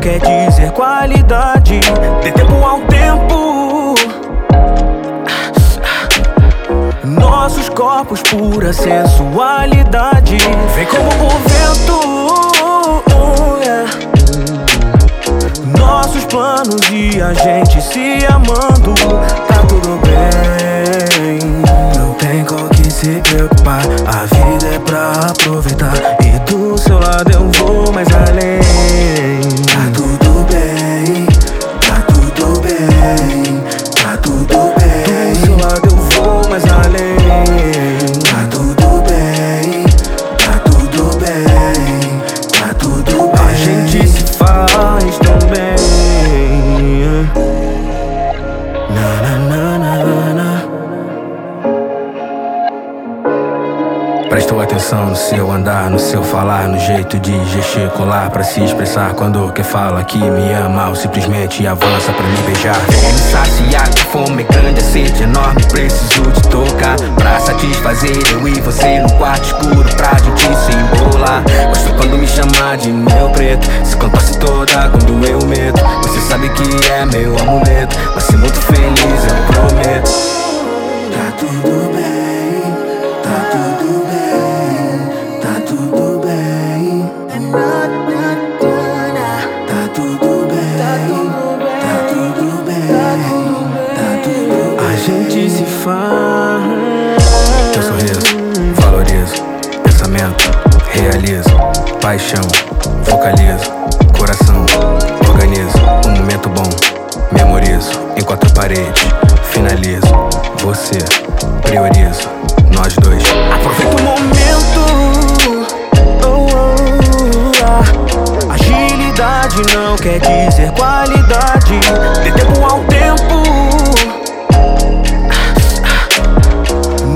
Quer dizer qualidade. Dê tempo ao tempo. Nossos corpos, pura sensualidade. Vem como o vento. yeah. Nossos planos e a gente se amando. Tá tudo bem. Não tem com que se preocupar. A vida é pra aproveitar. E do seu lado eu Prestou atenção no seu andar, no seu falar, no jeito de gesticular pra se expressar quando quer fala que me ama ou simplesmente avança pra me beijar. Vem me saciar, que fome grande, a sede enorme, preciso te tocar pra satisfazer eu e você no quarto escuro pra gente se embolar. Gosto quando me chama de meu preto, se contorce toda quando eu medo. Você sabe que é meu amuleto, vai ser muito feliz, eu prometo. Paixão, vocalizo. Coração, organizo. Um momento bom, memorizo. Em quatro paredes, finalizo. Você, priorizo. Nós dois. Aproveita o momento. Oh, oh, ah. Agilidade não quer dizer qualidade. Dê tempo ao tempo.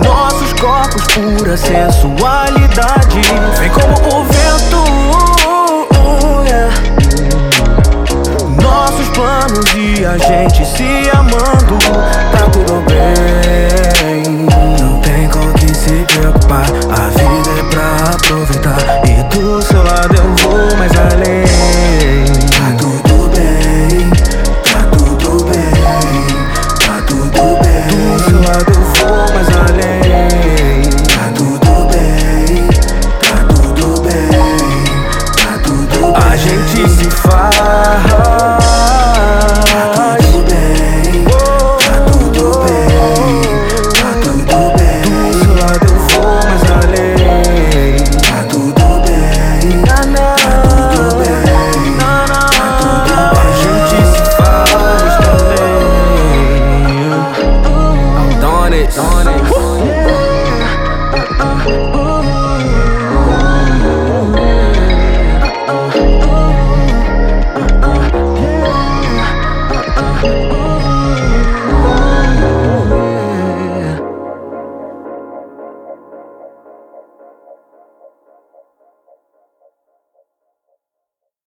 Nossos corpos, pura sensualidade. Gente se amando. Tá tudo bem. Não tem com que se preocupar. A vida